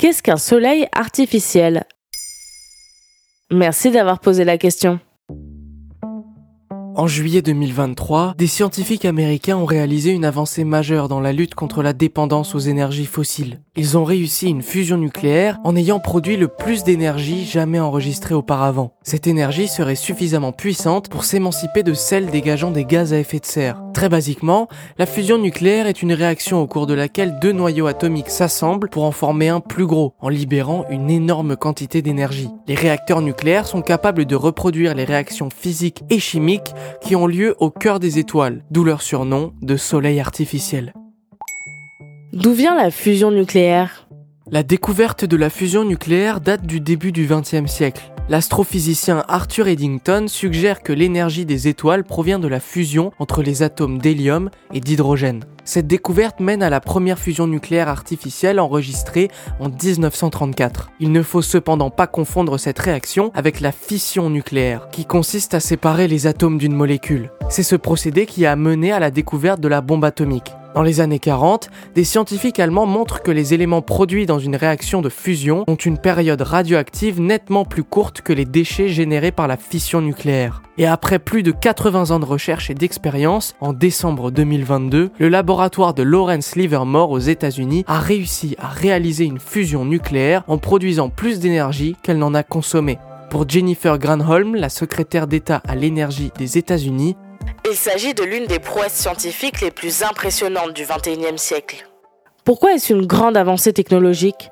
Qu'est-ce qu'un soleil artificiel? Merci d'avoir posé la question. En juillet 2023, des scientifiques américains ont réalisé une avancée majeure dans la lutte contre la dépendance aux énergies fossiles. Ils ont réussi une fusion nucléaire en ayant produit le plus d'énergie jamais enregistrée auparavant. Cette énergie serait suffisamment puissante pour s'émanciper de celle dégageant des gaz à effet de serre. Très basiquement, la fusion nucléaire est une réaction au cours de laquelle deux noyaux atomiques s'assemblent pour en former un plus gros, en libérant une énorme quantité d'énergie. Les réacteurs nucléaires sont capables de reproduire les réactions physiques et chimiques qui ont lieu au cœur des étoiles, d'où leur surnom de soleil artificiel. D'où vient la fusion nucléaire? La découverte de la fusion nucléaire date du début du XXe siècle. L'astrophysicien Arthur Eddington suggère que l'énergie des étoiles provient de la fusion entre les atomes d'hélium et d'hydrogène. Cette découverte mène à la première fusion nucléaire artificielle enregistrée en 1934. Il ne faut cependant pas confondre cette réaction avec la fission nucléaire, qui consiste à séparer les atomes d'une molécule. C'est ce procédé qui a mené à la découverte de la bombe atomique. Dans les années 40, des scientifiques allemands montrent que les éléments produits dans une réaction de fusion ont une période radioactive nettement plus courte que les déchets générés par la fission nucléaire. Et après plus de 80 ans de recherche et d'expérience, en décembre 2022, le laboratoire de Lawrence Livermore aux États-Unis a réussi à réaliser une fusion nucléaire en produisant plus d'énergie qu'elle n'en a consommé. Pour Jennifer Granholm, la secrétaire d'État à l'énergie des États-Unis, il s'agit de l'une des prouesses scientifiques les plus impressionnantes du XXIe siècle. Pourquoi est-ce une grande avancée technologique?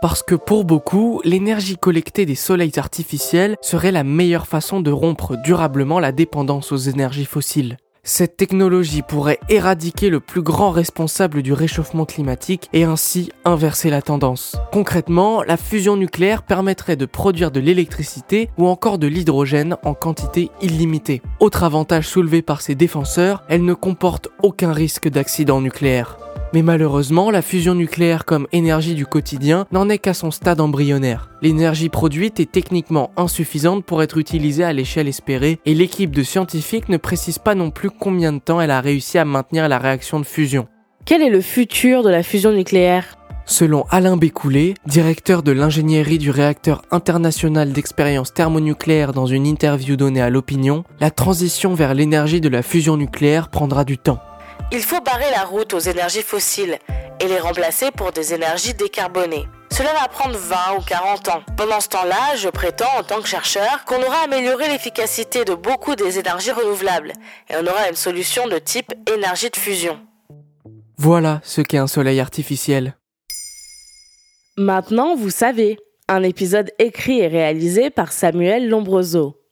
Parce que pour beaucoup, l'énergie collectée des soleils artificiels serait la meilleure façon de rompre durablement la dépendance aux énergies fossiles. Cette technologie pourrait éradiquer le plus grand responsable du réchauffement climatique et ainsi inverser la tendance. Concrètement, la fusion nucléaire permettrait de produire de l'électricité ou encore de l'hydrogène en quantité illimitée. Autre avantage soulevé par ses défenseurs, elle ne comporte aucun risque d'accident nucléaire. Mais malheureusement, la fusion nucléaire comme énergie du quotidien n'en est qu'à son stade embryonnaire. L'énergie produite est techniquement insuffisante pour être utilisée à l'échelle espérée et l'équipe de scientifiques ne précise pas non plus combien de temps elle a réussi à maintenir la réaction de fusion. Quel est le futur de la fusion nucléaire? Selon Alain Bécoulet, directeur de l'ingénierie du réacteur international d'expérience thermonucléaire dans une interview donnée à l'opinion, la transition vers l'énergie de la fusion nucléaire prendra du temps. Il faut barrer la route aux énergies fossiles et les remplacer pour des énergies décarbonées. Cela va prendre 20 ou 40 ans. Pendant ce temps-là, je prétends en tant que chercheur qu'on aura amélioré l'efficacité de beaucoup des énergies renouvelables et on aura une solution de type énergie de fusion. Voilà ce qu'est un soleil artificiel. Maintenant, vous savez. Un épisode écrit et réalisé par Samuel Lombroso.